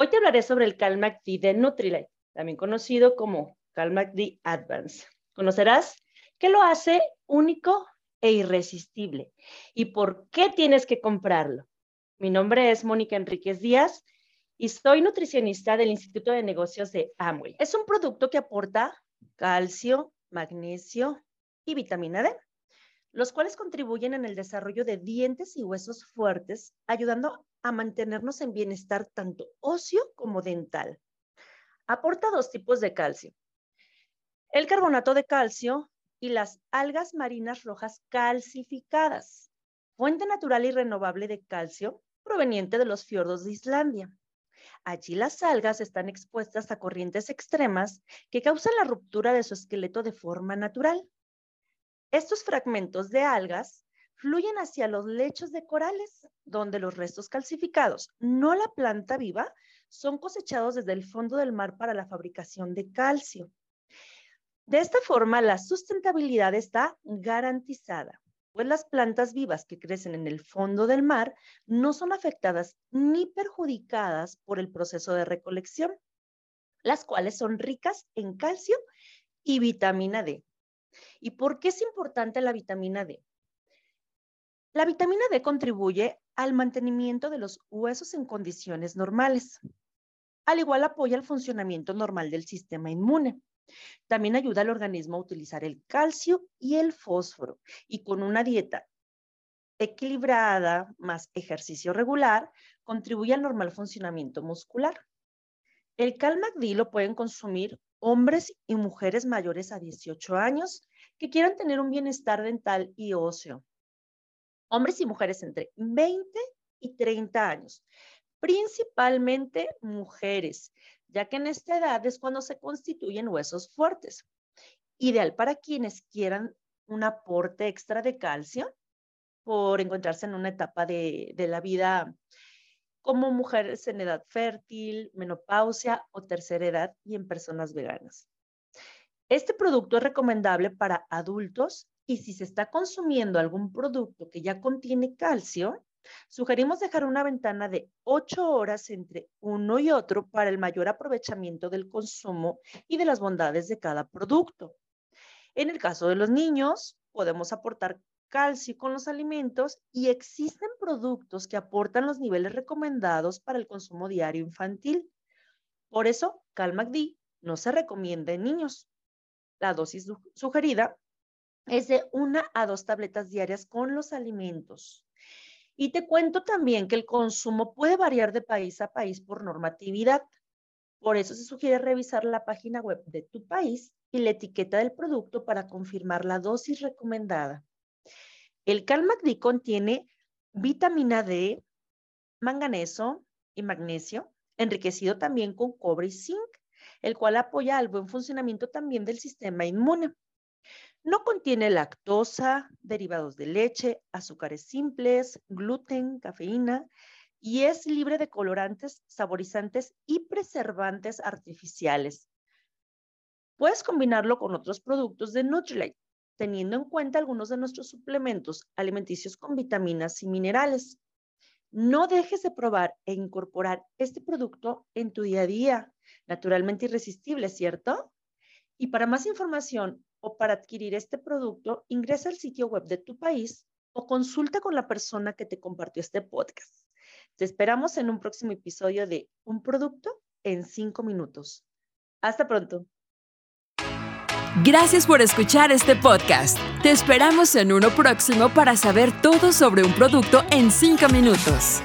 Hoy te hablaré sobre el CalMAC-D de Nutrilite, también conocido como CalMAC-D Advance. Conocerás qué lo hace único e irresistible y por qué tienes que comprarlo. Mi nombre es Mónica Enríquez Díaz y soy nutricionista del Instituto de Negocios de Amway. Es un producto que aporta calcio, magnesio y vitamina D los cuales contribuyen en el desarrollo de dientes y huesos fuertes, ayudando a mantenernos en bienestar tanto óseo como dental. Aporta dos tipos de calcio. El carbonato de calcio y las algas marinas rojas calcificadas, fuente natural y renovable de calcio proveniente de los fiordos de Islandia. Allí las algas están expuestas a corrientes extremas que causan la ruptura de su esqueleto de forma natural. Estos fragmentos de algas fluyen hacia los lechos de corales, donde los restos calcificados, no la planta viva, son cosechados desde el fondo del mar para la fabricación de calcio. De esta forma, la sustentabilidad está garantizada, pues las plantas vivas que crecen en el fondo del mar no son afectadas ni perjudicadas por el proceso de recolección, las cuales son ricas en calcio y vitamina D, ¿Y por qué es importante la vitamina D? La vitamina D contribuye al mantenimiento de los huesos en condiciones normales. Al igual apoya el funcionamiento normal del sistema inmune. También ayuda al organismo a utilizar el calcio y el fósforo. Y con una dieta equilibrada más ejercicio regular, contribuye al normal funcionamiento muscular. El CalMACD lo pueden consumir hombres y mujeres mayores a 18 años que quieran tener un bienestar dental y óseo. Hombres y mujeres entre 20 y 30 años, principalmente mujeres, ya que en esta edad es cuando se constituyen huesos fuertes. Ideal para quienes quieran un aporte extra de calcio por encontrarse en una etapa de, de la vida como mujeres en edad fértil, menopausia o tercera edad y en personas veganas. Este producto es recomendable para adultos y si se está consumiendo algún producto que ya contiene calcio, sugerimos dejar una ventana de 8 horas entre uno y otro para el mayor aprovechamiento del consumo y de las bondades de cada producto. En el caso de los niños, podemos aportar calcio con los alimentos y existen productos que aportan los niveles recomendados para el consumo diario infantil. Por eso, CalMACD no se recomienda en niños. La dosis sugerida es de una a dos tabletas diarias con los alimentos. Y te cuento también que el consumo puede variar de país a país por normatividad. Por eso se sugiere revisar la página web de tu país y la etiqueta del producto para confirmar la dosis recomendada. El CalMACD contiene vitamina D, manganeso y magnesio, enriquecido también con cobre y zinc el cual apoya al buen funcionamiento también del sistema inmune. No contiene lactosa, derivados de leche, azúcares simples, gluten, cafeína y es libre de colorantes, saborizantes y preservantes artificiales. Puedes combinarlo con otros productos de Nutrilite, teniendo en cuenta algunos de nuestros suplementos alimenticios con vitaminas y minerales. No dejes de probar e incorporar este producto en tu día a día naturalmente irresistible, ¿cierto? Y para más información o para adquirir este producto, ingresa al sitio web de tu país o consulta con la persona que te compartió este podcast. Te esperamos en un próximo episodio de Un producto en cinco minutos. Hasta pronto. Gracias por escuchar este podcast. Te esperamos en uno próximo para saber todo sobre un producto en cinco minutos.